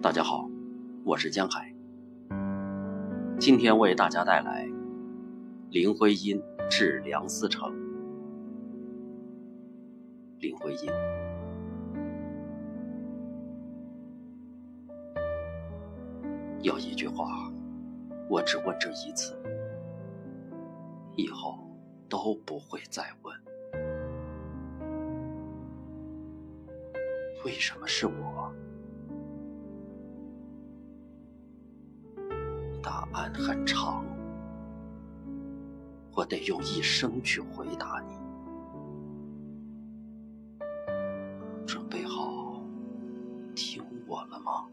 大家好，我是江海。今天为大家带来林徽因致梁思成。林徽因，有一句话，我只问这一次，以后都不会再问。为什么是我？答案很长，我得用一生去回答你。准备好听我了吗？